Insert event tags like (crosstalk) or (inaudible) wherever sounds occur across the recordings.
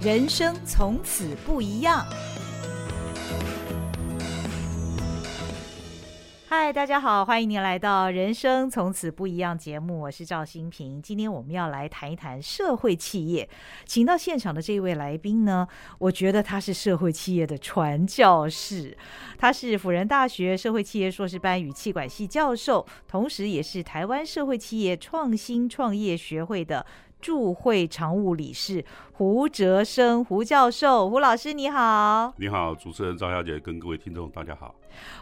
人生从此不一样。嗨，大家好，欢迎您来到《人生从此不一样》节目，我是赵新平。今天我们要来谈一谈社会企业，请到现场的这位来宾呢，我觉得他是社会企业的传教士，他是辅仁大学社会企业硕士班与气管系教授，同时也是台湾社会企业创新创业学会的。驻会常务理事胡哲生胡教授，胡老师你好。你好，主持人赵小姐跟各位听众大家好。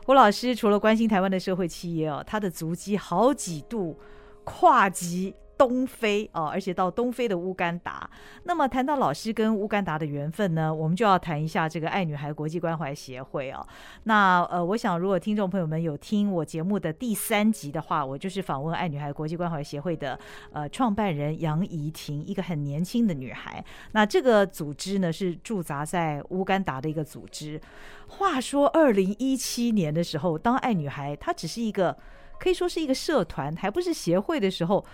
胡老师除了关心台湾的社会企业哦，他的足迹好几度跨级。东非哦，而且到东非的乌干达。那么谈到老师跟乌干达的缘分呢，我们就要谈一下这个爱女孩国际关怀协会哦。那呃，我想如果听众朋友们有听我节目的第三集的话，我就是访问爱女孩国际关怀协会的呃创办人杨怡婷，一个很年轻的女孩。那这个组织呢是驻扎在乌干达的一个组织。话说二零一七年的时候，当爱女孩她只是一个可以说是一个社团，还不是协会的时候。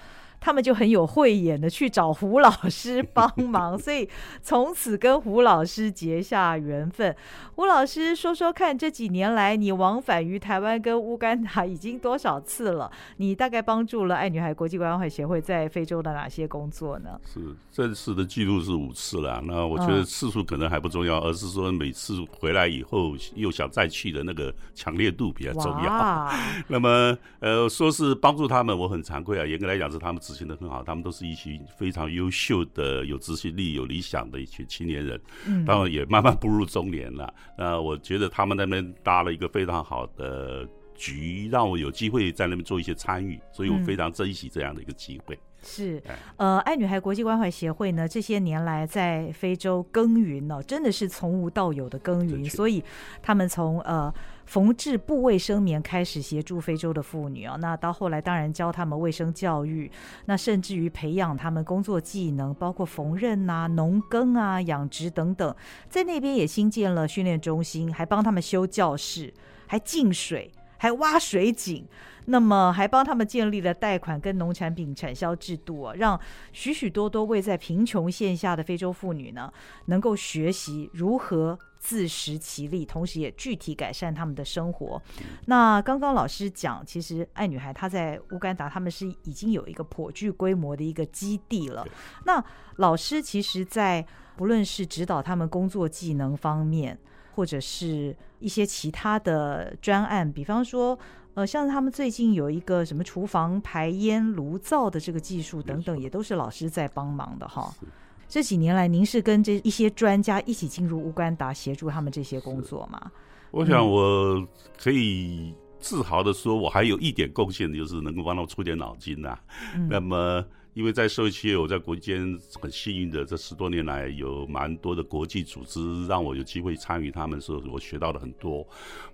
他们就很有慧眼的去找胡老师帮忙，所以从此跟胡老师结下缘分。(laughs) 胡老师说说看，这几年来你往返于台湾跟乌干达已经多少次了？你大概帮助了爱女孩国际关怀协会在非洲的哪些工作呢？是这次的记录是五次了。那我觉得次数可能还不重要，嗯、而是说每次回来以后又想再去的那个强烈度比较重要。(laughs) 那么呃，说是帮助他们，我很惭愧啊。严格来讲，是他们执行的很好，他们都是一群非常优秀的、有执行力、有理想的一群青年人。嗯，当然也慢慢步入中年了。(laughs) 那我觉得他们那边搭了一个非常好的局，让我有机会在那边做一些参与，所以我非常珍惜这样的一个机会。是，呃，爱女孩国际关怀协会呢，这些年来在非洲耕耘呢、哦，真的是从无到有的耕耘，所以他们从呃缝制布卫生棉开始协助非洲的妇女啊、那到后来当然教他们卫生教育，那甚至于培养他们工作技能，包括缝纫啊、农耕啊、养殖等等，在那边也新建了训练中心，还帮他们修教室，还进水，还挖水井。那么还帮他们建立了贷款跟农产品产销制度啊，让许许多多位在贫穷线下的非洲妇女呢，能够学习如何自食其力，同时也具体改善他们的生活。那刚刚老师讲，其实爱女孩她在乌干达，他们是已经有一个颇具规模的一个基地了。那老师其实，在不论是指导他们工作技能方面，或者是一些其他的专案，比方说。呃，像他们最近有一个什么厨房排烟炉灶的这个技术等等，也都是老师在帮忙的哈。这几年来，您是跟这一些专家一起进入乌干达协助他们这些工作吗？我想我可以自豪的说，我还有一点贡献，就是能够帮他们出点脑筋呐、啊。嗯、那么。因为在社会企业，我在国际间很幸运的，这十多年来有蛮多的国际组织让我有机会参与他们所以，我学到了很多。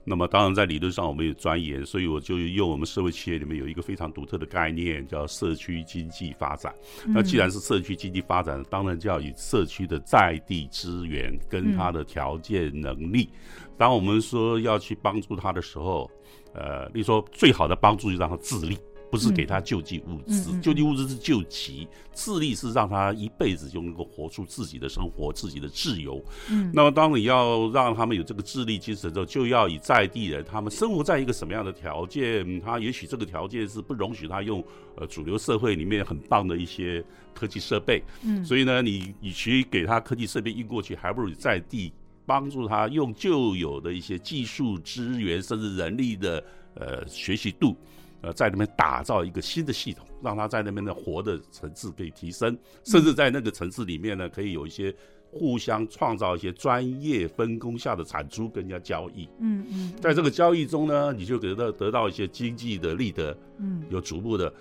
那么当然在理论上我们有钻研，所以我就用我们社会企业里面有一个非常独特的概念，叫社区经济发展。那既然是社区经济发展，当然就要以社区的在地资源跟它的条件能力。当我们说要去帮助他的时候，呃，例如说最好的帮助就让他自立。不是给他救济物资，嗯、救济物资是救急，自立是让他一辈子就能够活出自己的生活、自己的自由。嗯，那么当你要让他们有这个自立精神之后，就要以在地人，他们生活在一个什么样的条件，他也许这个条件是不容许他用呃主流社会里面很棒的一些科技设备。嗯，所以呢，你与其给他科技设备运过去，还不如在地帮助他用旧有的一些技术资源，甚至人力的呃学习度。呃，在那边打造一个新的系统，让他在那边的活的层次可以提升，甚至在那个层次里面呢，可以有一些互相创造一些专业分工下的产出跟人家交易。嗯嗯，在这个交易中呢，你就得到得到一些经济的利得。嗯，有逐步的，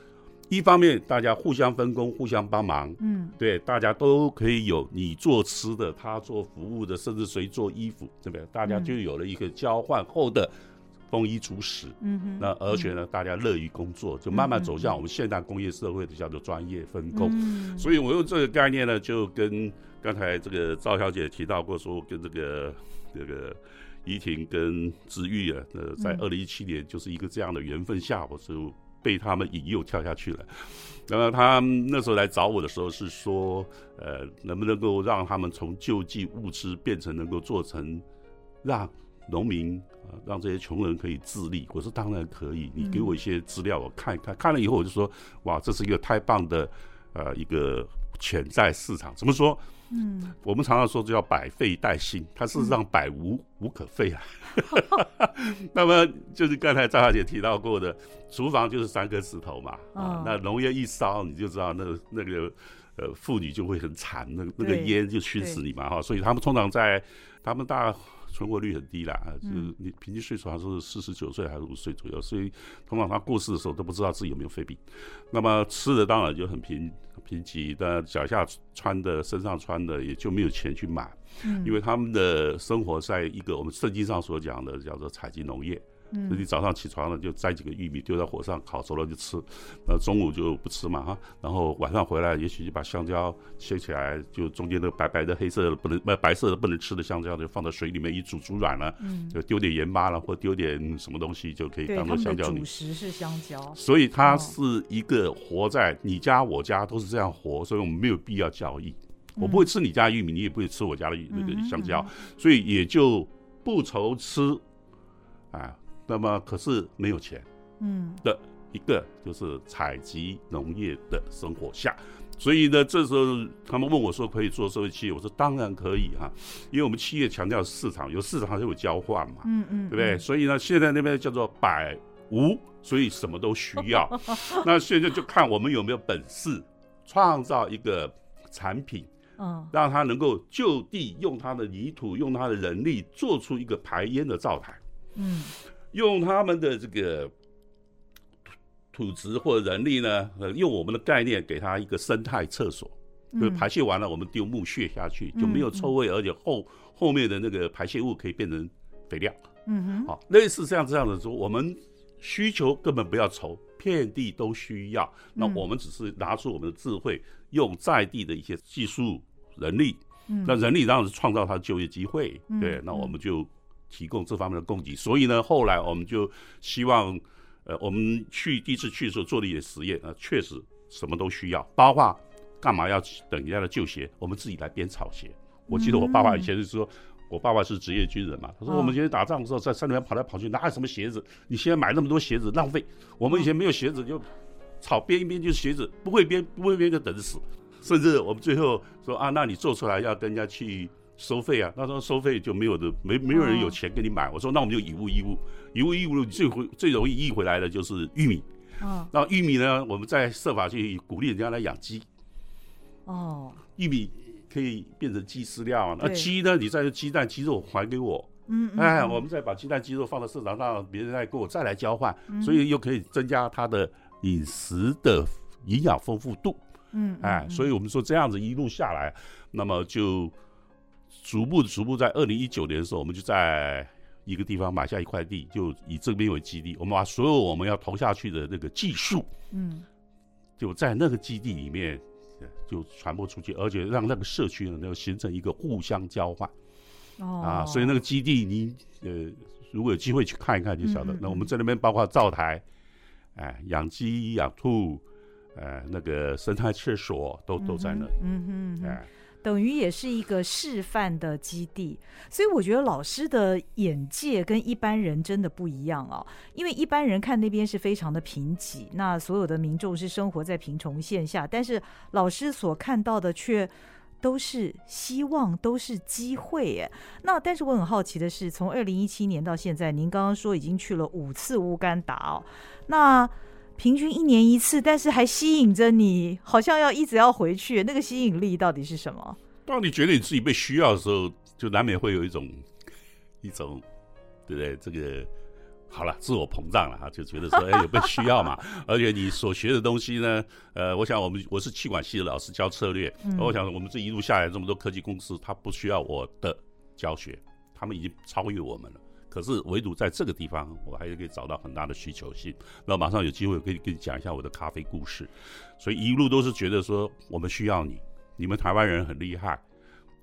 一方面大家互相分工，互相帮忙。嗯，对，大家都可以有你做吃的，他做服务的，甚至谁做衣服，对不对？大家就有了一个交换后的。丰衣足食，嗯哼，那而且呢，嗯、大家乐于工作，就慢慢走向我们现代工业社会的叫做专业分工。嗯、所以我用这个概念呢，就跟刚才这个赵小姐提到过，说跟这个这个怡婷跟子玉啊，呃，在二零一七年就是一个这样的缘分下，我就被他们引诱跳下去了。那么他那时候来找我的时候是说，呃，能不能够让他们从救济物资变成能够做成让农民让这些穷人可以自立？我说当然可以，你给我一些资料，我看一看。看了以后我就说，哇，这是一个太棒的呃一个潜在市场。怎么说？嗯，我们常常说这叫百废待兴，它事实上百无无可废啊。(laughs) 那么就是刚才赵小姐提到过的，厨房就是三颗石头嘛。啊，那浓烟一烧，你就知道那个那个呃妇女就会很惨，那个那个烟就熏死你嘛哈。所以他们通常在他们大。存活率很低啦，就是你平均岁数还是四十九岁还是五十岁左右，所以通常他过世的时候都不知道自己有没有肺病。那么吃的当然就很贫贫瘠，但脚下穿的、身上穿的也就没有钱去买，因为他们的生活在一个我们圣经上所讲的叫做采集农业。嗯，你早上起床了就摘几个玉米丢在火上烤熟了就吃，那，中午就不吃嘛哈，然后晚上回来也许就把香蕉切起来，就中间那个白白的黑色的不能呃白色的不能吃的香蕉就放在水里面一煮煮软了，嗯，就丢点盐巴了或丢点什么东西就可以当做香蕉。主食是香蕉，所以它是一个活在你家我家都是这样活，所以我们没有必要交易，我不会吃你家的玉米，你也不会吃我家的那个香蕉，所以也就不愁吃，啊。那么可是没有钱，嗯，的一个就是采集农业的生活下，所以呢，这时候他们问我说可以做社会企业，我说当然可以哈，因为我们企业强调市场，有市场就有交换嘛，嗯嗯，对不对？所以呢，现在那边叫做百无，所以什么都需要，(laughs) 那现在就看我们有没有本事创造一个产品，嗯，让他能够就地用它的泥土，用它的人力做出一个排烟的灶台，嗯。用他们的这个土土质或者人力呢，呃，用我们的概念给他一个生态厕所，就是排泄完了，我们丢木屑下去就没有臭味，而且后后面的那个排泄物可以变成肥料。嗯哼，好，类似这样这样的说，我们需求根本不要愁，遍地都需要。那我们只是拿出我们的智慧，用在地的一些技术人力，那人力当然是创造他的就业机会。对，那我们就。提供这方面的供给，所以呢，后来我们就希望，呃，我们去第一次去的时候做了一些实验，啊，确实什么都需要，包括干嘛要等人家的旧鞋，我们自己来编草鞋。我记得我爸爸以前是说，我爸爸是职业军人嘛，他说我们以前打仗的时候在山里面跑来跑去，哪有什么鞋子？你现在买那么多鞋子浪费。我们以前没有鞋子，就草编一编就是鞋子，不会编不会编就等着死。甚至我们最后说啊，那你做出来要跟人家去。收费啊，那时候收费就没有的，没没有人有钱给你买。我说那我们就以物易物，以物易物最回最容易易回来的就是玉米。哦，那玉米呢，我们再设法去鼓励人家来养鸡。哦，玉米可以变成鸡饲料啊，那鸡呢，你再用鸡蛋、鸡肉还给我。嗯，哎，我们再把鸡蛋、鸡肉放到市场上，别人再给我再来交换，所以又可以增加它的饮食的营养丰富度。嗯，哎，所以我们说这样子一路下来，那么就。逐步逐步，在二零一九年的时候，我们就在一个地方买下一块地，就以这边为基地，我们把所有我们要投下去的那个技术，嗯，就在那个基地里面就传播出去，而且让那个社区呢能够形成一个互相交换。哦，啊，所以那个基地你呃，如果有机会去看一看就晓得。那我们在那边包括灶台，哎，养鸡养兔，呃，那个生态厕所都都在那里。嗯哼，哎。等于也是一个示范的基地，所以我觉得老师的眼界跟一般人真的不一样哦。因为一般人看那边是非常的贫瘠，那所有的民众是生活在贫穷线下，但是老师所看到的却都是希望，都是机会。耶。那但是我很好奇的是，从二零一七年到现在，您刚刚说已经去了五次乌干达哦，那。平均一年一次，但是还吸引着你，好像要一直要回去。那个吸引力到底是什么？当你觉得你自己被需要的时候，就难免会有一种一种，对不对？这个好了，自我膨胀了哈，就觉得说，哎，有被需要嘛。(laughs) 而且你所学的东西呢，呃，我想我们我是气管系的老师，教策略。嗯、我想我们这一路下来，这么多科技公司，他不需要我的教学，他们已经超越我们了。可是唯独在这个地方，我还是可以找到很大的需求性。那马上有机会可以跟你讲一下我的咖啡故事。所以一路都是觉得说，我们需要你，你们台湾人很厉害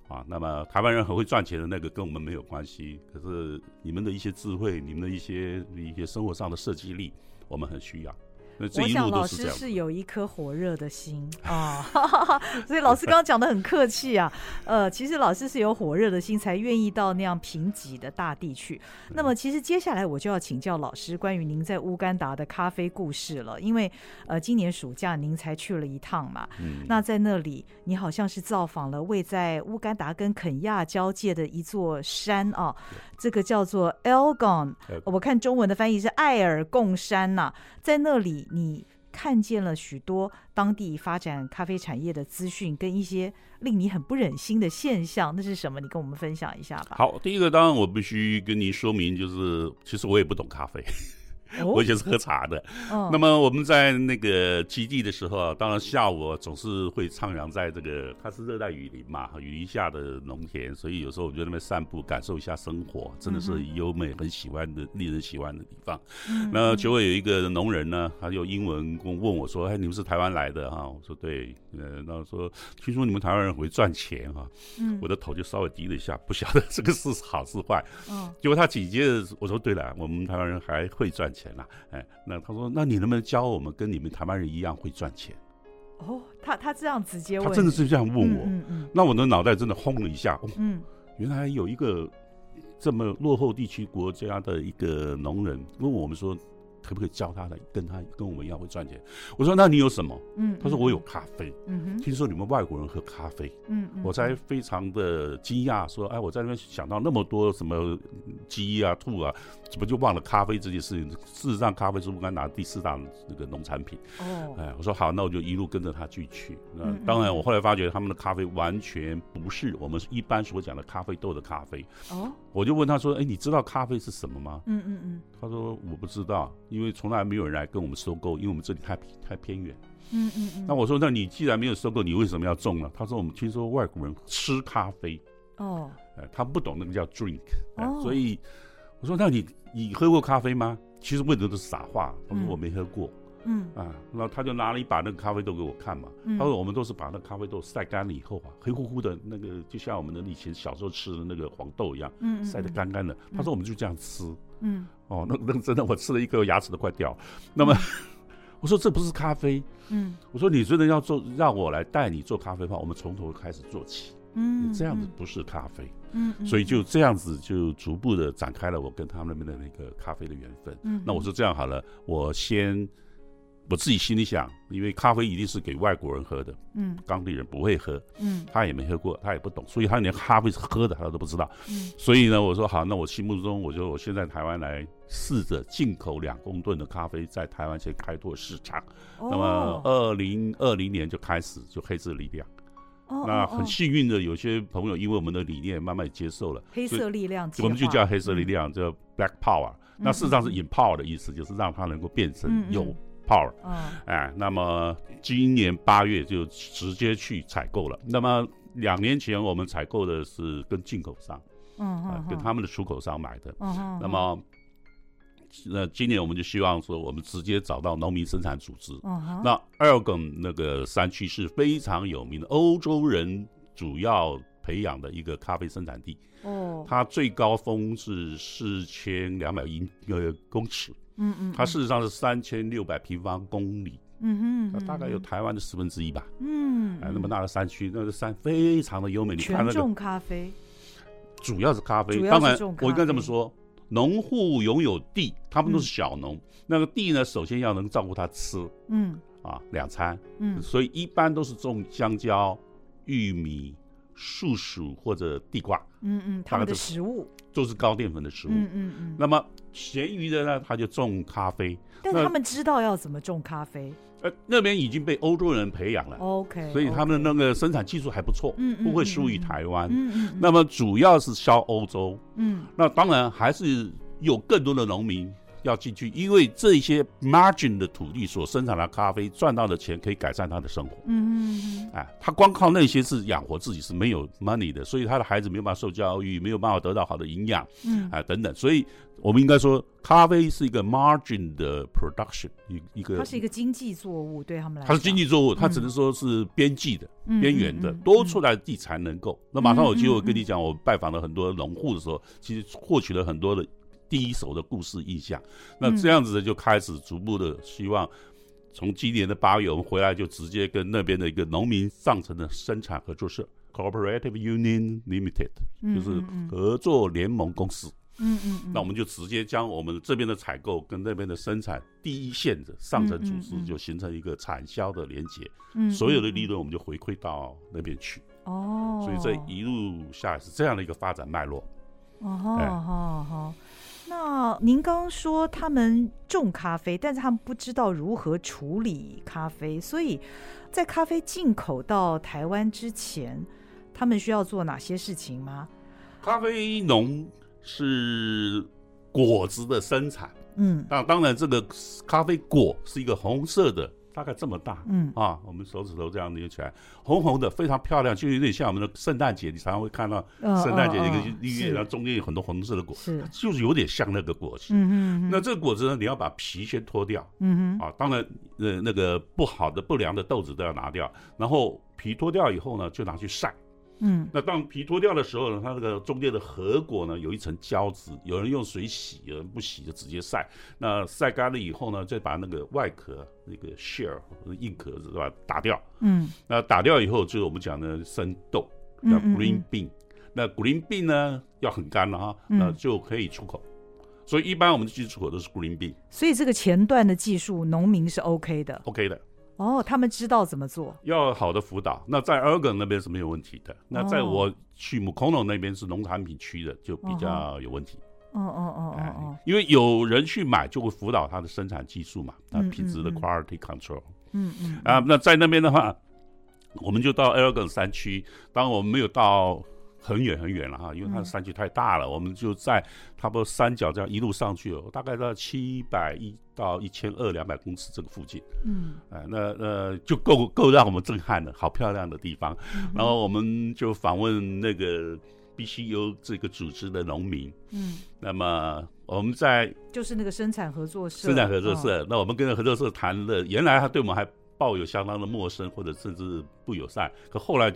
啊。那么台湾人很会赚钱的那个跟我们没有关系。可是你们的一些智慧，你们的一些一些生活上的设计力，我们很需要。那这一路都是这样。我想老师是有一颗火热的心啊，哦、所以老师刚刚讲的很客气啊。呃，其实老师是有火热的心，才愿意到那样贫瘠的大地去。那么，其实接下来我就要请教老师关于您在乌干达的咖啡故事了，因为呃，今年暑假您才去了一趟嘛。嗯。那在那里，你好像是造访了位在乌干达跟肯亚交界的一座山啊，这个叫做 Elgon，我看中文的翻译是艾尔贡山呐、啊，在那里。你看见了许多当地发展咖啡产业的资讯，跟一些令你很不忍心的现象，那是什么？你跟我们分享一下吧。好，第一个当然我必须跟你说明，就是其实我也不懂咖啡。我以前是喝茶的，哦，那么我们在那个基地的时候，当然下午总是会徜徉在这个，它是热带雨林嘛，雨林下的农田，所以有时候我就在那边散步，感受一下生活，真的是优美，很喜欢的，令人喜欢的地方。嗯、那结果有一个农人呢，他用英文跟问我说：“哎，你们是台湾来的哈？”我说：“对。”呃，那说听说你们台湾人会赚钱哈，嗯，我的头就稍微低了一下，不晓得这个是好是坏。嗯，结果他紧接着我说：“对了，我们台湾人还会赚钱。”钱了，哎，那他说，那你能不能教我们跟你们台湾人一样会赚钱？哦，他他这样直接问，他真的是这样问我，嗯嗯，嗯，那我的脑袋真的轰了一下，哦，嗯，原来有一个这么落后地区国家的一个农人问我们说。可不可以教他来跟他跟我们一样会赚钱？我说，那你有什么？嗯，他说我有咖啡。嗯哼，听说你们外国人喝咖啡。嗯，我才非常的惊讶，说，哎，我在那边想到那么多什么鸡啊、兔啊，怎么就忘了咖啡这件事情？事实上，咖啡是乌干达第四大那个农产品。哦，哎，我说好，那我就一路跟着他去去。那当然，我后来发觉他们的咖啡完全不是我们一般所讲的咖啡豆的咖啡。哦，我就问他说，哎，你知道咖啡是什么吗？嗯嗯嗯，他说我不知道。因为从来没有人来跟我们收购，因为我们这里太太偏远。嗯嗯嗯。那我说，那你既然没有收购，你为什么要种呢？他说，我们听说外国人吃咖啡。哦。哎，他不懂那个叫 drink。哦。所以我说，那你你喝过咖啡吗？其实问的都是傻话。他说我没喝过。嗯。啊，那他就拿了一把那个咖啡豆给我看嘛。他说我们都是把那咖啡豆晒干了以后啊，黑乎乎的那个，就像我们的以前小时候吃的那个黄豆一样，嗯，晒得干干的。他说我们就这样吃。嗯。哦，那那真的，我吃了一颗牙齿都快掉。那么，嗯、(laughs) 我说这不是咖啡。嗯，我说你真的要做，让我来带你做咖啡的话，我们从头开始做起。嗯，这样子不是咖啡。嗯，所以就这样子就逐步的展开了我跟他们那边的那个咖啡的缘分。嗯，那我说这样好了，我先。我自己心里想，因为咖啡一定是给外国人喝的，嗯，当地人不会喝，嗯，他也没喝过，他也不懂，所以他连咖啡是喝的他都不知道，嗯，所以呢，我说好，那我心目中，我就我现在台湾来试着进口两公吨的咖啡，在台湾先开拓市场，哦、那么二零二零年就开始就黑色力量，哦，那很幸运的有些朋友因为我们的理念慢慢接受了，黑色力量，我们就叫黑色力量，嗯、叫 Black Power，那事实上是 empower 的意思，就是让它能够变成有。嗯嗯 Power，嗯哎，那么今年八月就直接去采购了。那么两年前我们采购的是跟进口商，嗯、呃、跟他们的出口商买的。嗯、那么那今年我们就希望说，我们直接找到农民生产组织。嗯、那 Elgon 那个山区是非常有名的，欧洲人主要培养的一个咖啡生产地。哦，它最高峰是四千两百英呃公尺。嗯嗯，它事实上是三千六百平方公里，嗯哼，它大概有台湾的十分之一吧，嗯，哎，那么大的山区，那个山非常的优美，你看那个种咖啡，主要是咖啡，当然我应该这么说，农户拥有地，他们都是小农，那个地呢，首先要能照顾他吃，嗯，啊，两餐，嗯，所以一般都是种香蕉、玉米、树薯或者地瓜，嗯嗯，他们的食物都是高淀粉的食物，嗯嗯嗯，那么。咸鱼的呢，他就种咖啡。但他们知道要怎么种咖啡。呃，那边已经被欧洲人培养了。OK。所以他们的那个生产技术还不错，嗯，不会输于台湾。嗯嗯。那么主要是销欧洲。嗯。那当然还是有更多的农民。要进去，因为这些 margin 的土地所生产的咖啡赚到的钱可以改善他的生活。嗯嗯哎，他光靠那些是养活自己是没有 money 的，所以他的孩子没有办法受教育，没有办法得到好的营养。嗯。啊，等等，所以我们应该说，咖啡是一个 margin 的 production，一一个。它是一个经济作物，对他们来说。它是经济作物，它只能说是边际的、嗯、边缘的，多出来的地才能够。那马上有机会跟你讲，我拜访了很多农户的时候，其实获取了很多的。第一手的故事印象，那这样子的就开始逐步的希望从今年的八月，我们回来就直接跟那边的一个农民上层的生产合作社 （Cooperative Union Limited），就是合作联盟公司。嗯嗯，那我们就直接将我们这边的采购跟那边的生产第一线的上层组织就形成一个产销的连接。嗯，所有的利润我们就回馈到那边去。哦，所以这一路下来是这样的一个发展脉络。哦，好好好。那您刚刚说他们种咖啡，但是他们不知道如何处理咖啡，所以在咖啡进口到台湾之前，他们需要做哪些事情吗？咖啡农是果子的生产，嗯，那当然这个咖啡果是一个红色的。大概这么大，嗯。啊，我们手指头这样捏起来，红红的，非常漂亮，就有点像我们的圣诞节，你常常会看到圣诞节一个绿叶，然后中间有很多红色的果，是，就是有点像那个果实。嗯嗯，那这个果子呢，你要把皮先脱掉，嗯啊，当然，呃，那个不好的、不良的豆子都要拿掉，然后皮脱掉以后呢，就拿去晒。嗯，那当皮脱掉的时候呢，它那个中间的核果呢，有一层胶质，有人用水洗，有人不洗就直接晒。那晒干了以后呢，再把那个外壳那个 shell 硬壳子是吧打掉。嗯，那打掉以后就是我们讲的生豆，叫 green bean。那 green bean 呢要很干了哈，那就可以出口。所以一般我们进出口都是 green bean。所以这个前段的技术，农民是 OK 的。OK 的。哦，他们知道怎么做，要好的辅导。那在 Oregon 那边是没有问题的。那在我去 Mukono 那边是农产品区的，就比较有问题。哦哦哦哦哦，因为有人去买，就会辅导他的生产技术嘛，那品质的 quality control。嗯嗯。啊，那在那边的话，我们就到 Oregon 山区。当然我们没有到。很远很远了哈，因为它的山区太大了，嗯、我们就在差不多山脚这样一路上去，大概到七百一到一千二两百公尺这个附近。嗯，哎、呃，那呃就够够让我们震撼的，好漂亮的地方。嗯、然后我们就访问那个 BCU 这个组织的农民。嗯，那么我们在就是那个生产合作社。生产合作社，哦、那我们跟合作社谈了，原来他对我们还抱有相当的陌生或者甚至不友善，可后来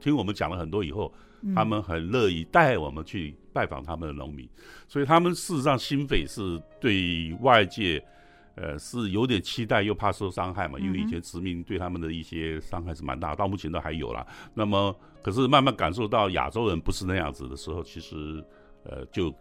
听我们讲了很多以后。他们很乐意带我们去拜访他们的农民，所以他们事实上心扉是对外界，呃，是有点期待又怕受伤害嘛，因为以前殖民对他们的一些伤害是蛮大，到目前都还有啦。那么，可是慢慢感受到亚洲人不是那样子的时候，其实，呃，就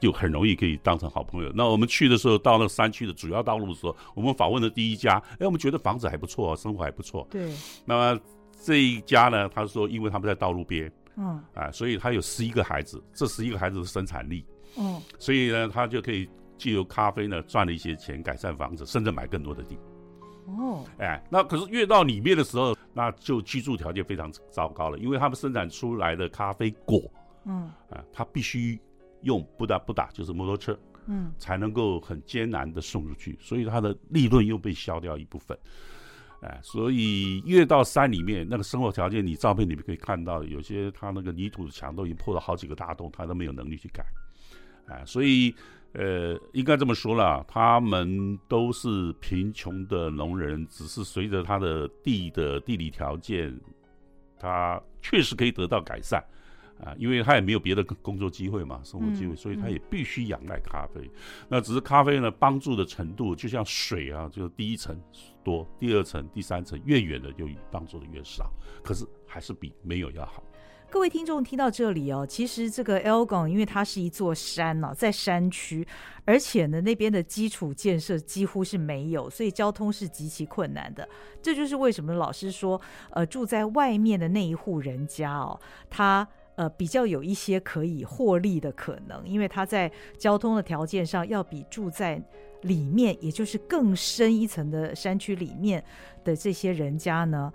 就很容易可以当成好朋友。那我们去的时候，到那山区的主要道路的时候，我们访问的第一家，哎，我们觉得房子还不错，生活还不错。对。那么这一家呢，他说，因为他们在道路边。嗯，啊，所以他有十一个孩子，这十一个孩子的生产力，嗯，所以呢，他就可以借由咖啡呢赚了一些钱，改善房子，甚至买更多的地。哦，哎，那可是越到里面的时候，那就居住条件非常糟糕了，因为他们生产出来的咖啡果，嗯，啊，他必须用不打不打，就是摩托车，嗯，才能够很艰难的送出去，所以他的利润又被消掉一部分。哎，所以越到山里面，那个生活条件，你照片里面可以看到，有些他那个泥土的墙都已经破了好几个大洞，他都没有能力去改。哎，所以呃，应该这么说了，他们都是贫穷的农人，只是随着他的地的地理条件，他确实可以得到改善。啊，因为他也没有别的工作机会嘛，生活机会，所以他也必须仰赖咖啡。嗯嗯、那只是咖啡呢，帮助的程度就像水啊，就第一层多，第二层、第三层越远的就帮助的越少。可是还是比没有要好。各位听众听到这里哦，其实这个 Elgon 因为它是一座山呢、啊，在山区，而且呢那边的基础建设几乎是没有，所以交通是极其困难的。这就是为什么老师说，呃，住在外面的那一户人家哦，他。呃，比较有一些可以获利的可能，因为他在交通的条件上要比住在里面，也就是更深一层的山区里面的这些人家呢，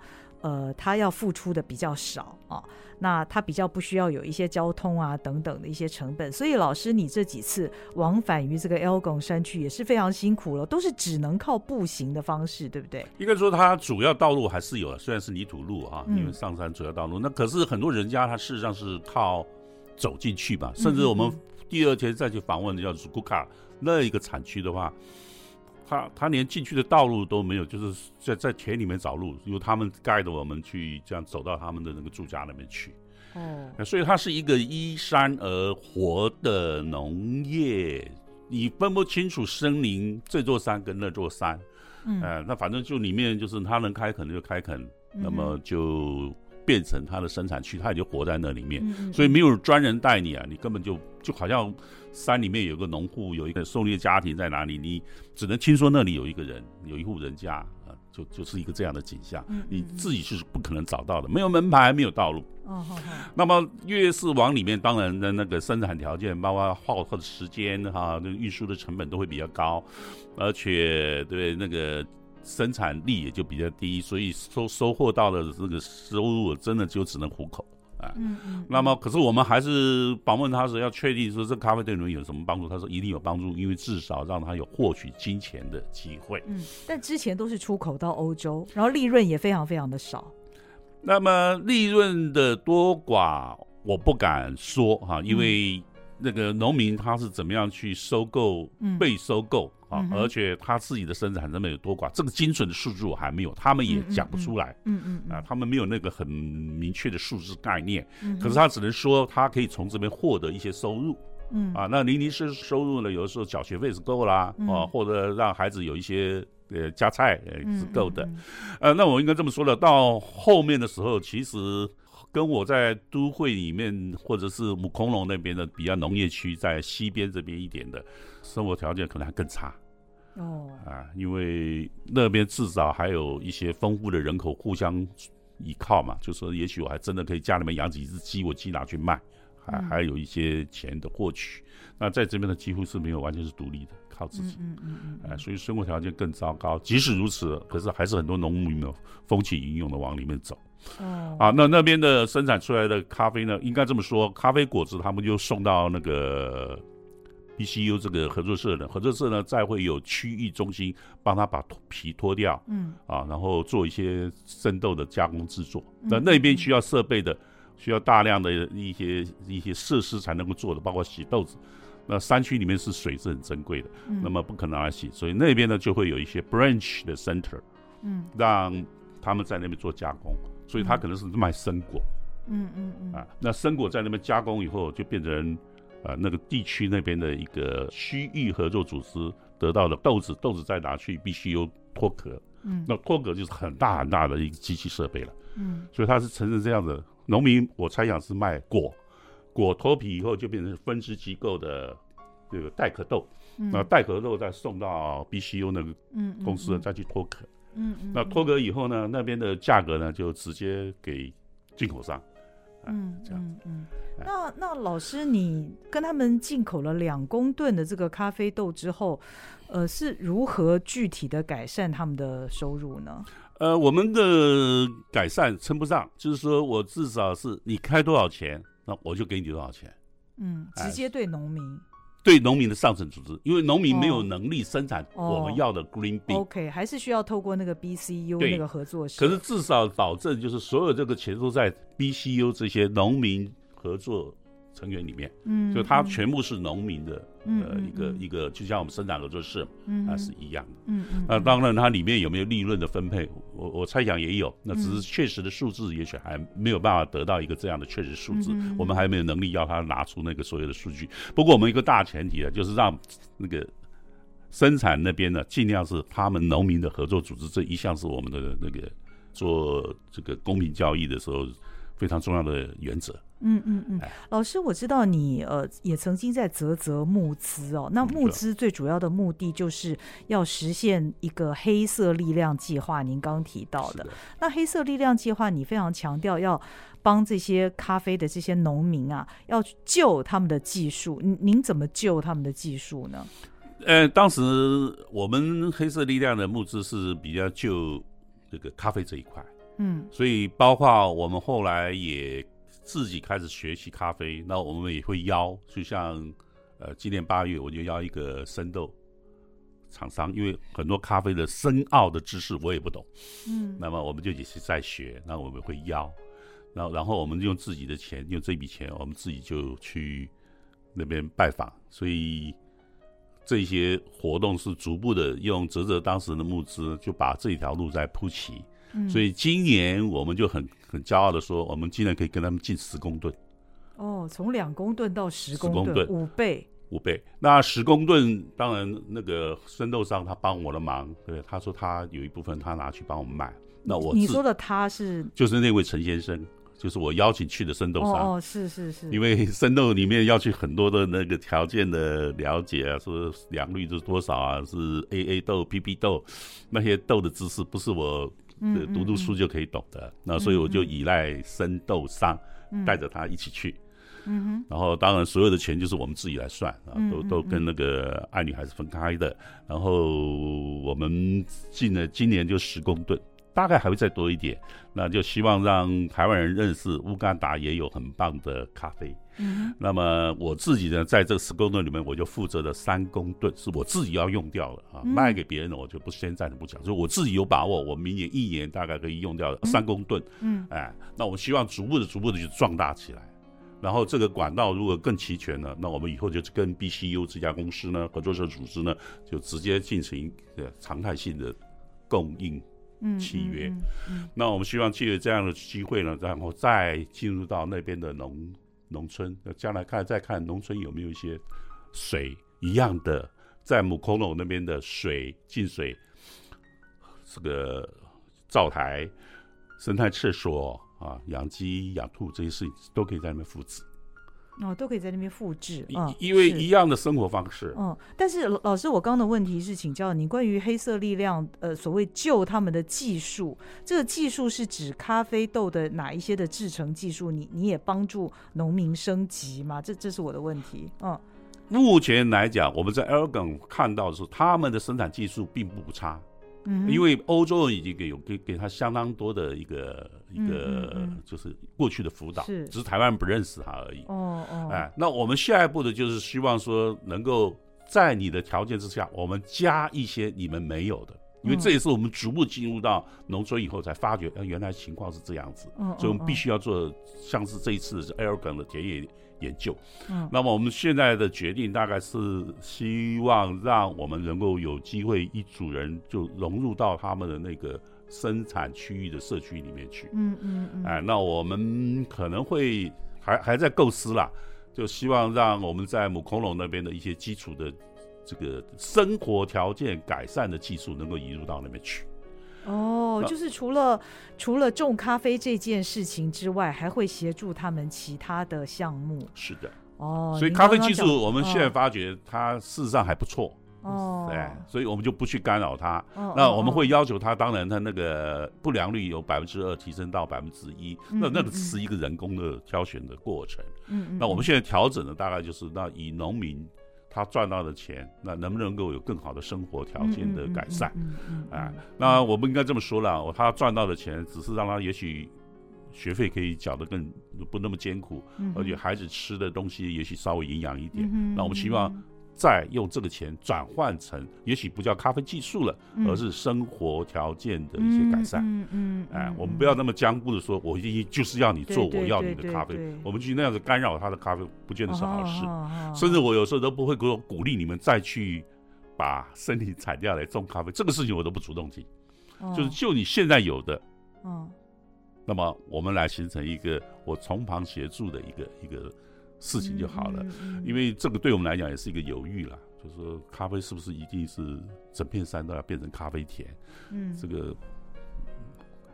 呃，他要付出的比较少啊。那他比较不需要有一些交通啊等等的一些成本，所以老师你这几次往返于这个 Elgon 山区也是非常辛苦了，都是只能靠步行的方式，对不对？应该说它主要道路还是有，虽然是泥土路啊，嗯、因为上山主要道路，那可是很多人家他事实上是靠走进去吧，甚至我们第二天再去访问的叫祖库卡那一个产区的话，他他连进去的道路都没有，就是在在田里面找路，由他们盖着，我们去这样走到他们的那个住家那边去。哦，所以它是一个依山而活的农业，你分不清楚森林这座山跟那座山，嗯，呃，那反正就里面就是他能开垦就开垦，嗯、那么就变成它的生产区，它也就活在那里面。嗯、所以没有专人带你啊，你根本就就好像山里面有个农户，有一个狩猎家庭在哪里，你只能听说那里有一个人，有一户人家啊、呃，就就是一个这样的景象，嗯、你自己是不可能找到的，没有门牌，没有道路。哦，好，好。那么越是往里面，当然的那个生产条件，包括耗费的时间哈，那个运输的成本都会比较高，而且对那个生产力也就比较低，所以收收获到的这个收入真的就只能糊口啊。嗯嗯。那么，可是我们还是访问他时要确定说这咖啡对你们有什么帮助？他说一定有帮助，因为至少让他有获取金钱的机会。嗯，但之前都是出口到欧洲，然后利润也非常非常的少。那么利润的多寡我不敢说哈，因为那个农民他是怎么样去收购、被收购啊，而且他自己的生产成本有多寡，这个精准的数字我还没有，他们也讲不出来。嗯嗯啊，他们没有那个很明确的数字概念。嗯可是他只能说他可以从这边获得一些收入。嗯啊，那零零是收入呢，有的时候缴学费是够啦，啊，或者让孩子有一些。呃，加菜呃是够的，嗯嗯、呃，那我应该这么说了。到后面的时候，其实跟我在都会里面，或者是母空龙那边的比较农业区，在西边这边一点的生活条件可能还更差。哦，啊，因为那边至少还有一些丰富的人口互相依靠嘛，就说也许我还真的可以家里面养几只鸡，我鸡拿去卖，还还有一些钱的获取。嗯、那在这边的几乎是没有，完全是独立的。靠自己，嗯嗯嗯，哎，所以生活条件更糟糕。即使如此，可是还是很多农民呢风起云涌的往里面走。哦，啊，那那边的生产出来的咖啡呢，应该这么说，咖啡果子他们就送到那个 BCU 这个合作社的，合作社呢再会有区域中心帮他把皮脱掉，嗯，啊，然后做一些生豆的加工制作。那那边需要设备的，需要大量的一些一些设施才能够做的，包括洗豆子。那山区里面是水是很珍贵的，嗯、那么不可能来洗，所以那边呢就会有一些 branch 的 center，嗯，让他们在那边做加工，所以他可能是卖生果，嗯嗯嗯，啊，那生果在那边加工以后就变成，呃，那个地区那边的一个区域合作组织得到的豆子，豆子再拿去必须有脱壳，嗯，那脱壳就是很大很大的一个机器设备了，嗯，所以它是承认这样的，农民我猜想是卖果。果脱皮以后就变成分支机构的这个带壳豆，那带壳豆再送到 BCU 那个公司再去脱壳，嗯嗯，那脱壳以后呢，那边的价格呢就直接给进口商，嗯，这样，嗯，嗯，那那老师你跟他们进口了两公吨的这个咖啡豆之后，呃，是如何具体的改善他们的收入呢？呃，我们的改善称不上，就是说我至少是你开多少钱。那我就给你多少钱？嗯，直接对农民，对农民的上层组织，因为农民没有能力生产我们要的 green bean。OK，还是需要透过那个 BCU 那个合作社。可是至少保证就是所有这个钱都在 BCU 这些农民合作成员里面，嗯，就它全部是农民的，嗯、呃，一个、嗯、一个，就像我们生产合作社，嗯，是一样的，嗯嗯。那当然，它里面有没有利润的分配，我我猜想也有，那只是确实的数字，也许还没有办法得到一个这样的确实数字，嗯、我们还没有能力要他拿出那个所有的数据。不过，我们一个大前提啊，就是让那个生产那边呢，尽量是他们农民的合作组织，这一向是我们的那个做这个公平交易的时候非常重要的原则。嗯嗯嗯，老师，我知道你呃也曾经在啧啧募资哦。那募资最主要的目的就是要实现一个黑色力量计划，您刚提到的。的那黑色力量计划，你非常强调要帮这些咖啡的这些农民啊，要救他们的技术。您您怎么救他们的技术呢？呃，当时我们黑色力量的募资是比较救这个咖啡这一块，嗯，所以包括我们后来也。自己开始学习咖啡，那我们也会邀，就像，呃，今年八月我就邀一个生豆厂商，因为很多咖啡的深奥的知识我也不懂，嗯，那么我们就也是在学，那我们会邀，然后然后我们用自己的钱，用这笔钱，我们自己就去那边拜访，所以这些活动是逐步的用泽泽当时的募资，就把这条路在铺齐。所以今年我们就很很骄傲的说，我们竟然可以跟他们进十公吨。哦，从两公吨到十公吨，五倍。五倍。那十公吨，当然那个生豆商他帮我的忙，对，他说他有一部分他拿去帮我们卖。那我你说的他是就是那位陈先生，就是我邀请去的生豆商。哦，是是是。因为生豆里面要去很多的那个条件的了解啊，说良率是多少啊，是 AA 豆、PP 豆，那些豆的知识不是我读读书就可以懂的。那所以我就依赖生豆商带着他一起去。嗯哼，然后当然所有的钱就是我们自己来算啊，都都跟那个爱女孩是分开的。然后我们进了今年就十公吨，大概还会再多一点。那就希望让台湾人认识乌干达也有很棒的咖啡。嗯，那么我自己呢，在这十公吨里面，我就负责了三公吨是我自己要用掉的啊，卖给别人的我就不先暂时不讲，就我自己有把握，我明年一年大概可以用掉三公吨。嗯，哎，那我们希望逐步的、逐步的去壮大起来。然后这个管道如果更齐全了，那我们以后就跟 BCU 这家公司呢，合作社组织呢，就直接进行常态性的供应契约。嗯嗯嗯、那我们希望借着这样的机会呢，然后再进入到那边的农农村，将来看再看农村有没有一些水一样的，在母恐龙那边的水进水，这个灶台、生态厕所。啊，养鸡养兔这些事情都可以在那边复制，哦，都可以在那边复制，嗯，因为一样的生活方式，嗯。但是老师，我刚刚的问题是请教你关于黑色力量，呃，所谓救他们的技术，这个技术是指咖啡豆的哪一些的制成技术？你你也帮助农民升级吗？这这是我的问题，嗯。目前来讲，我们在 Elgon 看到的是他们的生产技术并不差。嗯，因为欧洲已经给有给给他相当多的一个一个就是过去的辅导，是只是台湾人不认识他而已。哦哦，哎，那我们下一步的就是希望说能够在你的条件之下，我们加一些你们没有的，因为这也是我们逐步进入到农村以后才发觉，原来情况是这样子。嗯，所以我们必须要做像是这一次是 Elgon 的田野。研究，嗯，那么我们现在的决定大概是希望让我们能够有机会一组人就融入到他们的那个生产区域的社区里面去，嗯嗯嗯，哎，那我们可能会还还在构思啦，就希望让我们在母恐龙那边的一些基础的这个生活条件改善的技术能够移入到那边去。哦，就是除了除了种咖啡这件事情之外，还会协助他们其他的项目。是的，哦，所以咖啡技术我们现在发觉它事实上还不错。哦，对，所以我们就不去干扰它。哦，那我们会要求它，当然它那个不良率有百分之二提升到百分之一，那那个是一个人工的挑选的过程。嗯嗯，那我们现在调整的大概就是那以农民。他赚到的钱，那能不能够有更好的生活条件的改善？啊，那我们应该这么说了，他赚到的钱只是让他也许学费可以缴得更不那么艰苦，嗯、而且孩子吃的东西也许稍微营养一点。嗯、那我们希望。再用这个钱转换成，也许不叫咖啡技术了，而是生活条件的一些改善。嗯嗯，哎，我们不要那么僵固的说，我就是要你做，我要你的咖啡。我们去那样子干扰他的咖啡，不见得是好事。甚至我有时候都不会说鼓励你们再去把森林砍掉来种咖啡，这个事情我都不主动提。就是就你现在有的，嗯，那么我们来形成一个我从旁协助的一个一个。事情就好了，因为这个对我们来讲也是一个犹豫啦，就是说咖啡是不是一定是整片山都要变成咖啡田？嗯，这个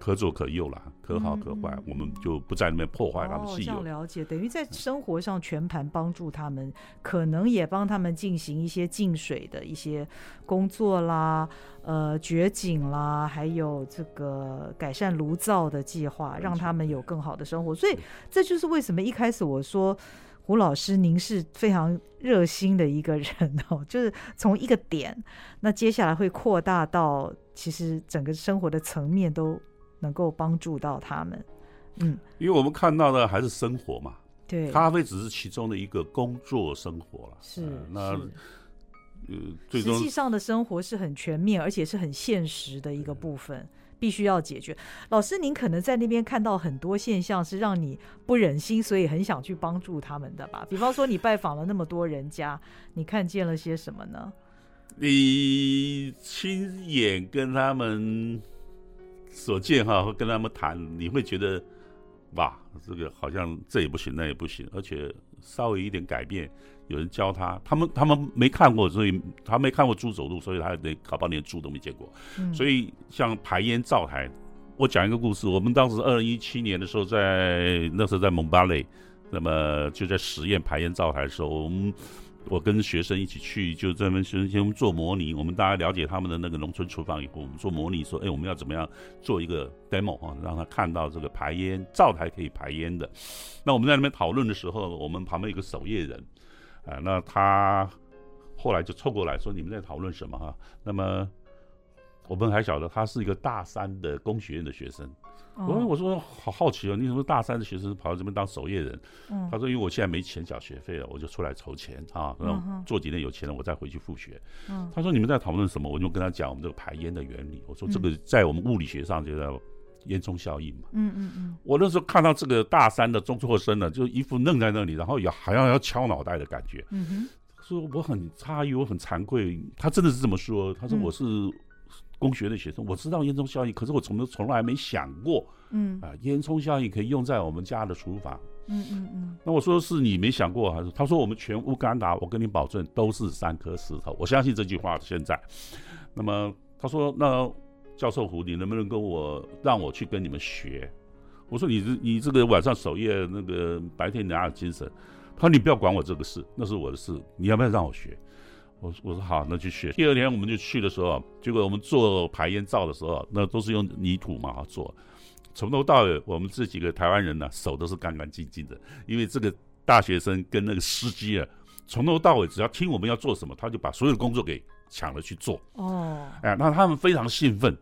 可左可右啦，可好可坏，我们就不在那边破坏他们。这样了解，等于在生活上全盘帮助他们，可能也帮他们进行一些净水的一些工作啦，呃，掘井啦，还有这个改善炉灶的计划，让他们有更好的生活。所以这就是为什么一开始我说。胡老师，您是非常热心的一个人哦，(laughs) 就是从一个点，那接下来会扩大到其实整个生活的层面都能够帮助到他们。嗯，因为我们看到的还是生活嘛，对，咖啡只是其中的一个工作生活了。是，呃、那是呃，实际上的生活是很全面，而且是很现实的一个部分。必须要解决。老师，您可能在那边看到很多现象，是让你不忍心，所以很想去帮助他们的吧？比方说，你拜访了那么多人家，你看见了些什么呢？你亲眼跟他们所见哈，和跟他们谈，你会觉得，哇，这个好像这也不行，那也不行，而且稍微一点改变，有人教他，他们他们没看过，所以他没看过猪走路，所以他连搞不好连猪都没见过。嗯、所以像排烟灶台，我讲一个故事，我们当时二零一七年的时候在，在那时候在蒙巴雷，那么就在实验排烟灶台的时候，我们。我跟学生一起去，就在那边学生先做模拟。我们大家了解他们的那个农村厨房以后，我们做模拟说，哎，我们要怎么样做一个 demo 啊，让他看到这个排烟灶台可以排烟的。那我们在那边讨论的时候，我们旁边有个守夜人，啊、呃，那他后来就凑过来说，你们在讨论什么哈？那么我们还晓得他是一个大三的工学院的学生。我、哦、我说好好奇哦，你怎么大三的学生跑到这边当守夜人？嗯、他说因为我现在没钱缴学费了，我就出来筹钱啊，然后做几年有钱了，我再回去复学。嗯、他说你们在讨论什么？我就跟他讲我们这个排烟的原理。我说这个在我们物理学上就叫烟囱效应嘛。嗯嗯嗯。我那时候看到这个大三的中辍生呢，就一副愣在那里，然后也好像要敲脑袋的感觉。嗯哼。说我很诧异，我很惭愧。他真的是这么说。他说我是。工学的学生，我知道烟囱效应，可是我从来从来没想过，嗯啊，烟囱效应可以用在我们家的厨房，嗯嗯嗯。那我说是你没想过还是？他说我们全乌干达，我跟你保证都是三颗石头，我相信这句话。现在，那么他说，那教授胡，你能不能跟我让我去跟你们学？我说你这你这个晚上守夜，那个白天哪有精神？他说你不要管我这个事，那是我的事，你要不要让我学？我我说好，那去学。第二天我们就去的时候，结果我们做排烟罩的时候，那都是用泥土嘛做，从头到尾我们这几个台湾人呢，手都是干干净净的，因为这个大学生跟那个司机啊，从头到尾只要听我们要做什么，他就把所有的工作给抢了去做。哦，哎，那他们非常兴奋，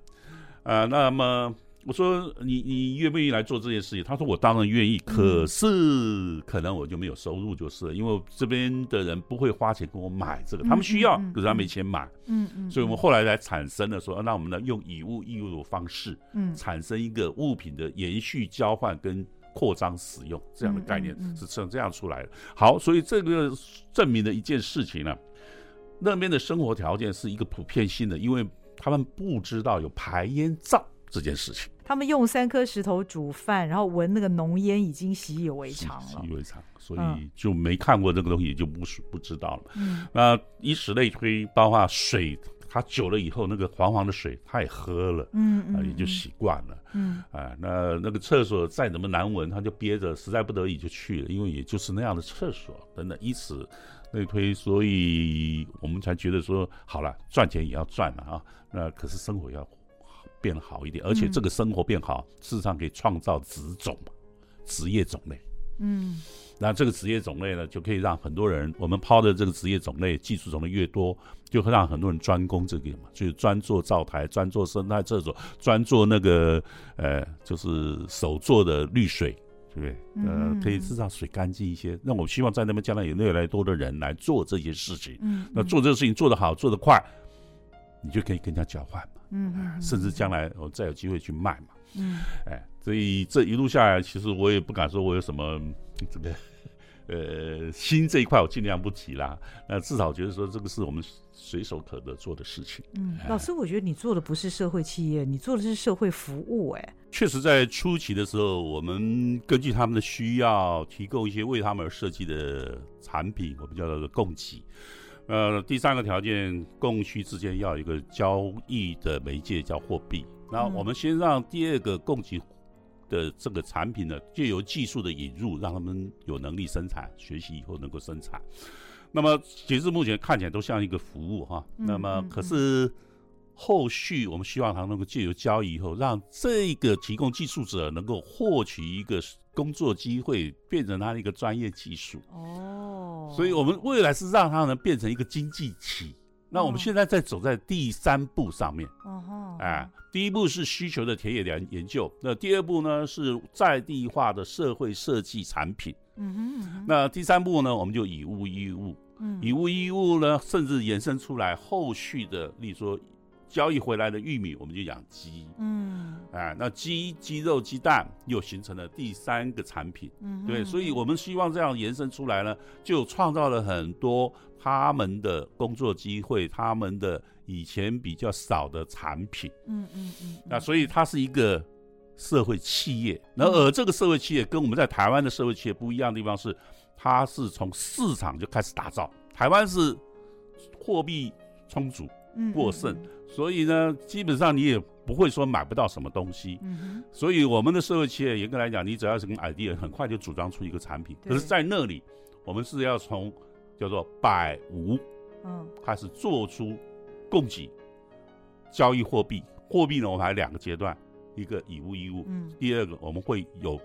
啊、呃，那么。我说你你愿不愿意来做这件事情？他说我当然愿意，可是可能我就没有收入，就是了因为这边的人不会花钱跟我买这个，他们需要，可是他没钱买。嗯嗯。所以我们后来才产生了说，那我们呢用以物易物的方式，嗯，产生一个物品的延续交换跟扩张使用这样的概念是这这样出来的。好，所以这个证明了一件事情呢，那边的生活条件是一个普遍性的，因为他们不知道有排烟灶。这件事情，他们用三颗石头煮饭，然后闻那个浓烟，已经习以为常了。习以为常，所以就没看过这个东西，就不是不知道了。嗯，那以此类推，包括水，它久了以后，那个黄黄的水，它也喝了，嗯嗯，也就习惯了。嗯啊，那那个厕所再怎么难闻，他就憋着，实在不得已就去了，因为也就是那样的厕所等等，以此类推，所以我们才觉得说，好了，赚钱也要赚了啊，那可是生活要。变好一点，而且这个生活变好，嗯、事实上可以创造职种，职业种类。嗯，那这个职业种类呢，就可以让很多人，我们抛的这个职业种类、技术种类越多，就会让很多人专攻这个嘛，就是专做灶台、专做生态厕所、专做那个呃，就是手做的滤水，对不对？呃，可以至少水干净一些。那我希望在那边将来有越来越多的人来做这些事情。嗯，那做这个事情做得好、做得快，你就可以跟人家交换嘛。嗯，嗯，甚至将来我再有机会去卖嘛。嗯，哎，所以这一路下来，其实我也不敢说我有什么这个呃心这一块，我尽量不提啦。那至少觉得说这个是我们随手可得做的事情。嗯，老师，我觉得你做的不是社会企业，你做的是社会服务。哎，确实，在初期的时候，我们根据他们的需要，提供一些为他们而设计的产品，我们叫做供给。呃，第三个条件，供需之间要有一个交易的媒介，叫货币。那我们先让第二个供给的这个产品呢，借由技术的引入，让他们有能力生产，学习以后能够生产。那么截至目前看起来都像一个服务哈。那么可是后续我们希望他能够借由交易以后，让这个提供技术者能够获取一个工作机会，变成他的一个专业技术。哦。所以，我们未来是让他能变成一个经济体。那我们现在在走在第三步上面。哦。哎，第一步是需求的田野研研究。那第二步呢，是在地化的社会设计产品。嗯哼。那第三步呢，我们就以物易物。嗯。以物易物呢，甚至延伸出来后续的，例如说。交易回来的玉米，我们就养鸡。嗯，哎，那鸡、鸡肉、鸡蛋又形成了第三个产品。嗯，对，所以我们希望这样延伸出来呢，就创造了很多他们的工作机会，他们的以前比较少的产品。嗯嗯嗯。那所以它是一个社会企业。然而这个社会企业跟我们在台湾的社会企业不一样的地方是，它是从市场就开始打造。台湾是货币充足过剩，所以呢，基本上你也不会说买不到什么东西。所以我们的社会企业严格来讲，你只要是跟 idea，很快就组装出一个产品。可是，在那里，我们是要从叫做百无，嗯，开始做出供给。交易货币，货币呢，我们还有两个阶段，一个以物易物，嗯，第二个我们会有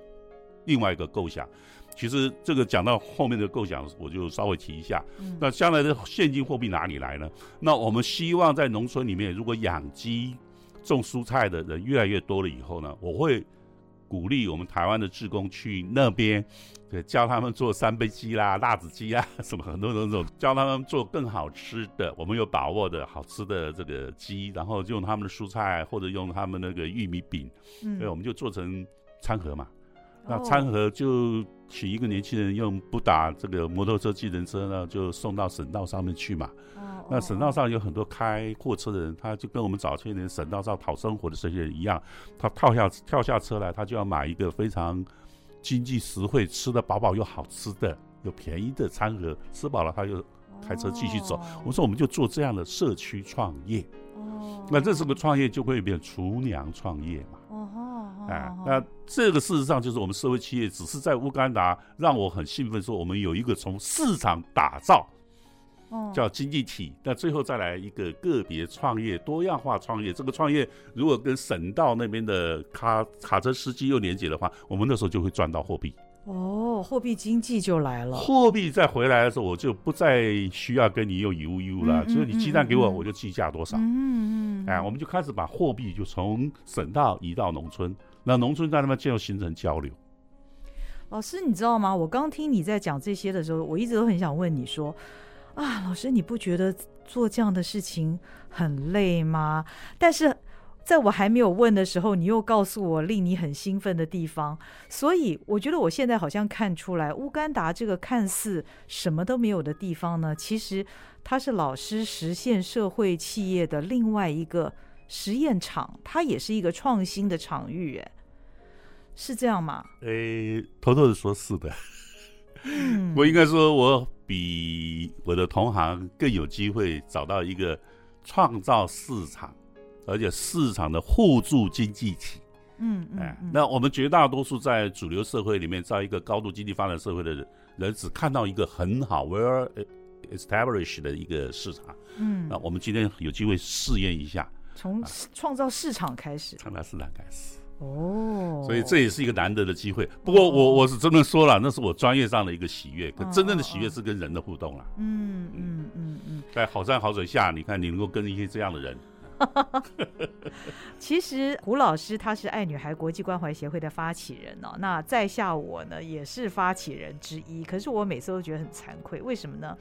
另外一个构想。其实这个讲到后面的构想，我就稍微提一下。嗯，那将来的现金货币哪里来呢？那我们希望在农村里面，如果养鸡、种蔬菜的人越来越多了以后呢，我会。鼓励我们台湾的志工去那边，对，教他们做三杯鸡啦、辣子鸡啊，(laughs) 什么很多种种，教他们做更好吃的，我们有把握的好吃的这个鸡，然后就用他们的蔬菜或者用他们那个玉米饼，嗯，对，我们就做成餐盒嘛。那餐盒就请一个年轻人用不打这个摩托车、计程车呢，就送到省道上面去嘛。那省道上有很多开货车的人，他就跟我们早些年省道上讨生活的这些人一样，他跳下跳下车来，他就要买一个非常经济实惠、吃得饱饱又好吃的、又便宜的餐盒，吃饱了他就开车继续走。我说我们就做这样的社区创业，那这是个创业就会变厨娘创业嘛。哎，那这个事实上就是我们社会企业，只是在乌干达让我很兴奋，说我们有一个从市场打造。叫经济体，那最后再来一个个别创业、多样化创业。这个创业如果跟省道那边的卡卡车司机又连接的话，我们那时候就会赚到货币。哦，货币经济就来了。货币再回来的时候，我就不再需要跟你用以物易物了。所以你鸡蛋给我，我就计价多少。嗯嗯。哎，我们就开始把货币就从省道移到农村，那农村在那边就形成交流。老师，你知道吗？我刚听你在讲这些的时候，我一直都很想问你说。啊，老师，你不觉得做这样的事情很累吗？但是在我还没有问的时候，你又告诉我令你很兴奋的地方，所以我觉得我现在好像看出来，乌干达这个看似什么都没有的地方呢，其实它是老师实现社会企业的另外一个实验场，它也是一个创新的场域，哎，是这样吗？诶，偷偷的说，是的。我应该说，我比我的同行更有机会找到一个创造市场，而且市场的互助经济体。嗯嗯，哎，那我们绝大多数在主流社会里面，在一个高度经济发展社会的人，人只看到一个很好 well established 的一个市场。嗯，那我们今天有机会试验一下，从创造市场开始，创造市场开始。哦，所以这也是一个难得的机会。不过我我是真的说了，那是我专业上的一个喜悦。可真正的喜悦是跟人的互动了。嗯嗯嗯嗯，在好山好水下，你看你能够跟一些这样的人。(laughs) 其实胡老师他是爱女孩国际关怀协会的发起人哦。那在下我呢也是发起人之一。可是我每次都觉得很惭愧，为什么呢？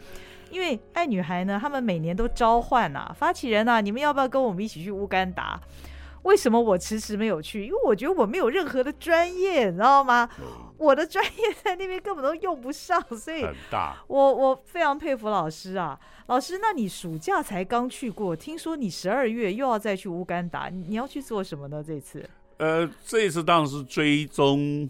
因为爱女孩呢，他们每年都召唤呐、啊，发起人呐、啊，你们要不要跟我们一起去乌干达？为什么我迟迟没有去？因为我觉得我没有任何的专业，你知道吗？我的专业在那边根本都用不上，所以很大。我我非常佩服老师啊，老师，那你暑假才刚去过，听说你十二月又要再去乌干达，你要去做什么呢？这次？呃，这一次当然是追踪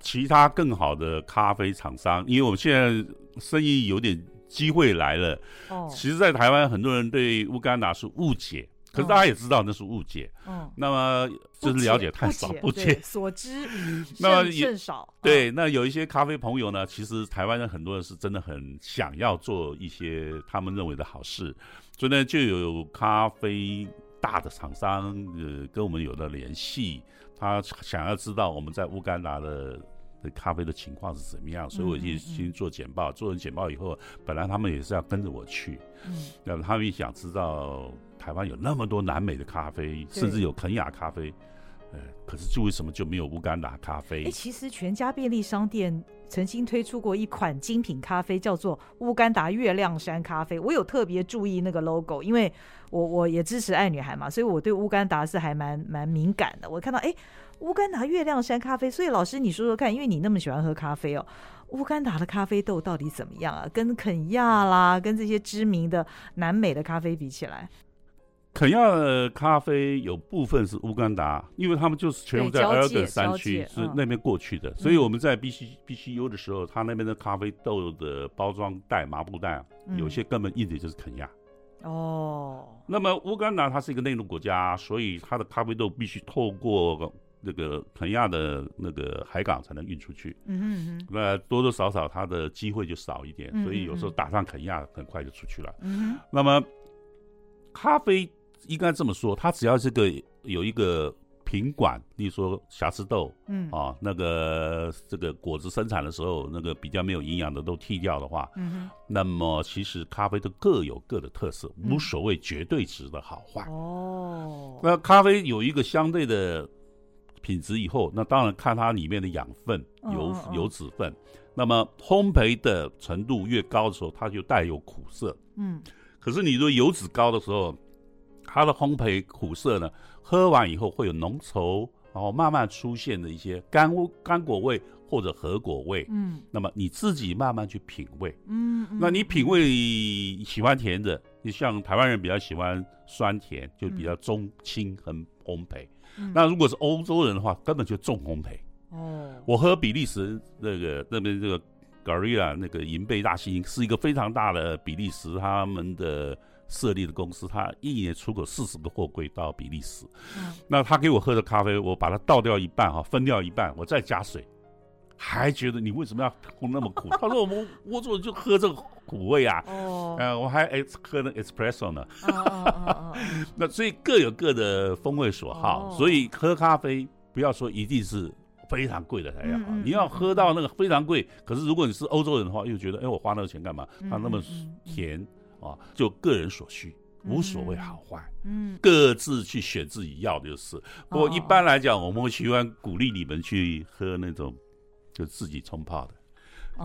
其他更好的咖啡厂商，因为我们现在生意有点机会来了。哦，其实，在台湾很多人对乌干达是误解。可是大家也知道那是误解，嗯，那么就是了解太少，不解所知 (laughs) 那么甚少。对，那有一些咖啡朋友呢，其实台湾人很多人是真的很想要做一些他们认为的好事，所以呢，就有咖啡大的厂商呃跟我们有了联系，他想要知道我们在乌干达的的咖啡的情况是怎么样，所以我就先做简报，做完简报以后，本来他们也是要跟着我去，嗯，那么他们也想知道。台湾有那么多南美的咖啡，甚至有肯亚咖啡，呃，可是就为什么就没有乌干达咖啡？哎，其实全家便利商店曾经推出过一款精品咖啡，叫做乌干达月亮山咖啡。我有特别注意那个 logo，因为我我也支持爱女孩嘛，所以我对乌干达是还蛮蛮敏感的。我看到哎，乌干达月亮山咖啡，所以老师你说说看，因为你那么喜欢喝咖啡哦，乌干达的咖啡豆到底怎么样啊？跟肯亚啦，跟这些知名的南美的咖啡比起来？肯亚的咖啡有部分是乌干达，因为他们就是全部在 Elgon 山区是那边过去的，嗯、所以我们在 BC BCU 的时候，他那边的咖啡豆的包装袋、麻布袋，有些根本印的就是肯亚。哦，那么乌干达它是一个内陆国家，所以它的咖啡豆必须透过那个肯亚的那个海港才能运出去。嗯哼嗯，那多多少少它的机会就少一点，所以有时候打上肯亚很快就出去了。嗯，那么咖啡应该这么说，它只要这个有一个。品管，例如说瑕疵豆，嗯啊，那个这个果子生产的时候，那个比较没有营养的都剔掉的话，嗯，那么其实咖啡都各有各的特色，无所谓绝对值的好坏。哦，那咖啡有一个相对的品质以后，那当然看它里面的养分、油油脂分。那么烘焙的程度越高的时候，它就带有苦涩。嗯，可是你说油脂高的时候，它的烘焙苦涩呢？喝完以后会有浓稠，然后慢慢出现的一些干干果味或者核果味。嗯，那么你自己慢慢去品味。嗯，那你品味喜欢甜的，你像台湾人比较喜欢酸甜，就比较中轻很烘焙。嗯，那如果是欧洲人的话，根本就重烘焙。哦，我喝比利时那个那边这个 Garilla 那个银背大西是一个非常大的比利时他们的。设立的公司，他一年出口四十个货柜到比利时。嗯，那他给我喝的咖啡，我把它倒掉一半哈，分掉一半，我再加水，还觉得你为什么要喝那么苦？(laughs) 他说我们我做就喝这个苦味啊。哦，呃，我还哎喝那 espresso 呢。(laughs) 那所以各有各的风味所好，哦，所以喝咖啡不要说一定是非常贵的才要你要喝到那个非常贵，可是如果你是欧洲人的话，又觉得哎我花那个钱干嘛？它那么甜。啊，就个人所需，无所谓好坏，嗯，各自去选自己要的就是。不过一般来讲，我们会喜欢鼓励你们去喝那种就自己冲泡的。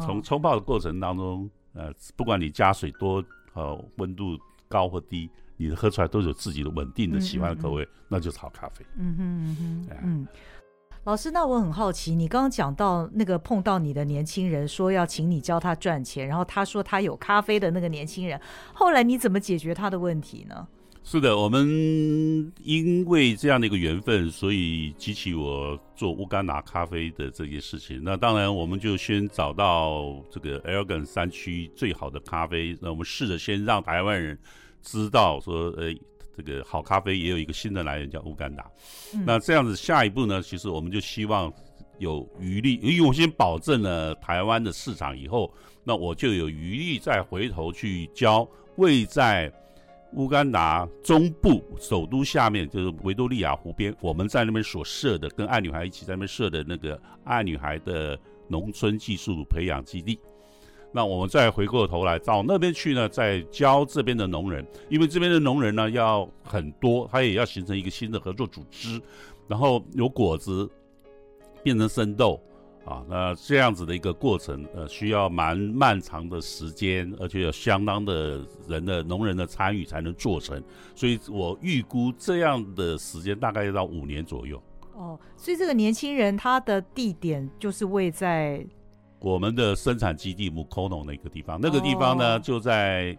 从冲泡的过程当中，呃，不管你加水多，呃，温度高或低，你喝出来都有自己的稳定的喜欢的口味，那就是好咖啡。嗯哼嗯哼，嗯。老师，那我很好奇，你刚刚讲到那个碰到你的年轻人，说要请你教他赚钱，然后他说他有咖啡的那个年轻人，后来你怎么解决他的问题呢？是的，我们因为这样的一个缘分，所以激起我做乌干达咖啡的这件事情。那当然，我们就先找到这个 Elgon 山区最好的咖啡，那我们试着先让台湾人知道说，呃。这个好咖啡也有一个新的来源叫乌干达，嗯，那这样子下一步呢？其实我们就希望有余力，因为我先保证了台湾的市场以后，那我就有余力再回头去教位在乌干达中部首都下面，就是维多利亚湖边，我们在那边所设的，跟爱女孩一起在那边设的那个爱女孩的农村技术培养基地。那我们再回过头来到那边去呢，再教这边的农人，因为这边的农人呢要很多，他也要形成一个新的合作组织，然后由果子变成生豆啊，那这样子的一个过程，呃，需要蛮漫长的时间，而且有相当的人的农人的参与才能做成，所以我预估这样的时间大概要到五年左右。哦，所以这个年轻人他的地点就是位在。我们的生产基地 Mukono 那个地方，那个地方呢、oh. 就在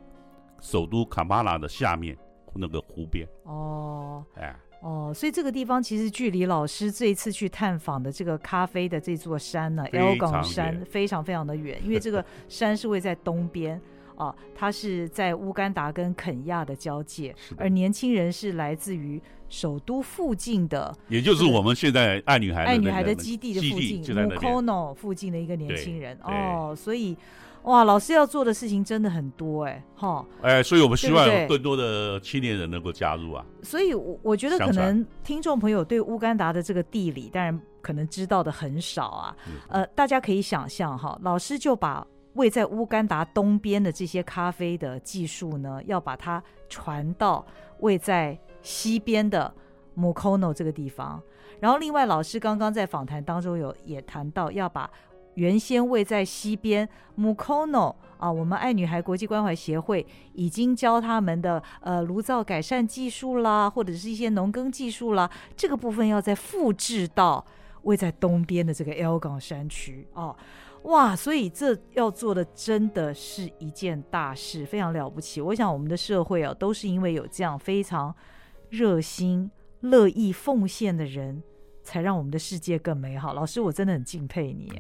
首都卡马拉的下面那个湖边。哦，哎，哦，所以这个地方其实距离老师这一次去探访的这个咖啡的这座山呢，Elgon 山非常非常的远，因为这个山是位在东边。哦，它是在乌干达跟肯亚的交界，而年轻人是来自于首都附近的，也就是我们现在爱女孩爱女孩的基地的附近，Mukono 附近的一个年轻人哦，所以哇，老师要做的事情真的很多哎，哈，哎，所以我们希望有更多的青年人能够加入啊。所以，我我觉得可能听众朋友对乌干达的这个地理，当然可能知道的很少啊，呃，大家可以想象哈，老师就把。位在乌干达东边的这些咖啡的技术呢，要把它传到位在西边的 Mukono 这个地方。然后，另外老师刚刚在访谈当中有也谈到，要把原先位在西边 Mukono 啊，我们爱女孩国际关怀协会已经教他们的呃炉灶改善技术啦，或者是一些农耕技术啦，这个部分要再复制到位在东边的这个 Elgon 山区哦。哇，所以这要做的真的是一件大事，非常了不起。我想我们的社会啊，都是因为有这样非常热心、乐意奉献的人，才让我们的世界更美好。老师，我真的很敬佩你。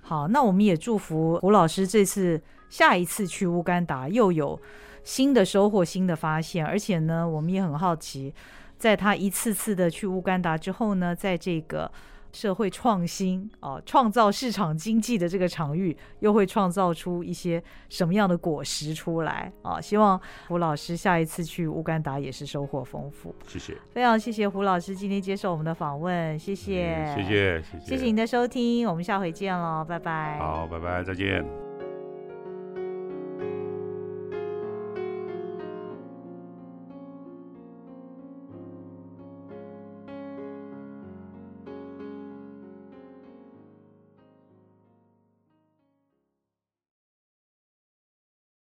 好，那我们也祝福胡老师这次下一次去乌干达又有新的收获、新的发现。而且呢，我们也很好奇，在他一次次的去乌干达之后呢，在这个。社会创新啊，创造市场经济的这个场域，又会创造出一些什么样的果实出来啊？希望胡老师下一次去乌干达也是收获丰富。谢谢，非常谢谢胡老师今天接受我们的访问，谢谢，嗯、谢谢，谢谢，谢谢您的收听，我们下回见喽，拜拜。好，拜拜，再见。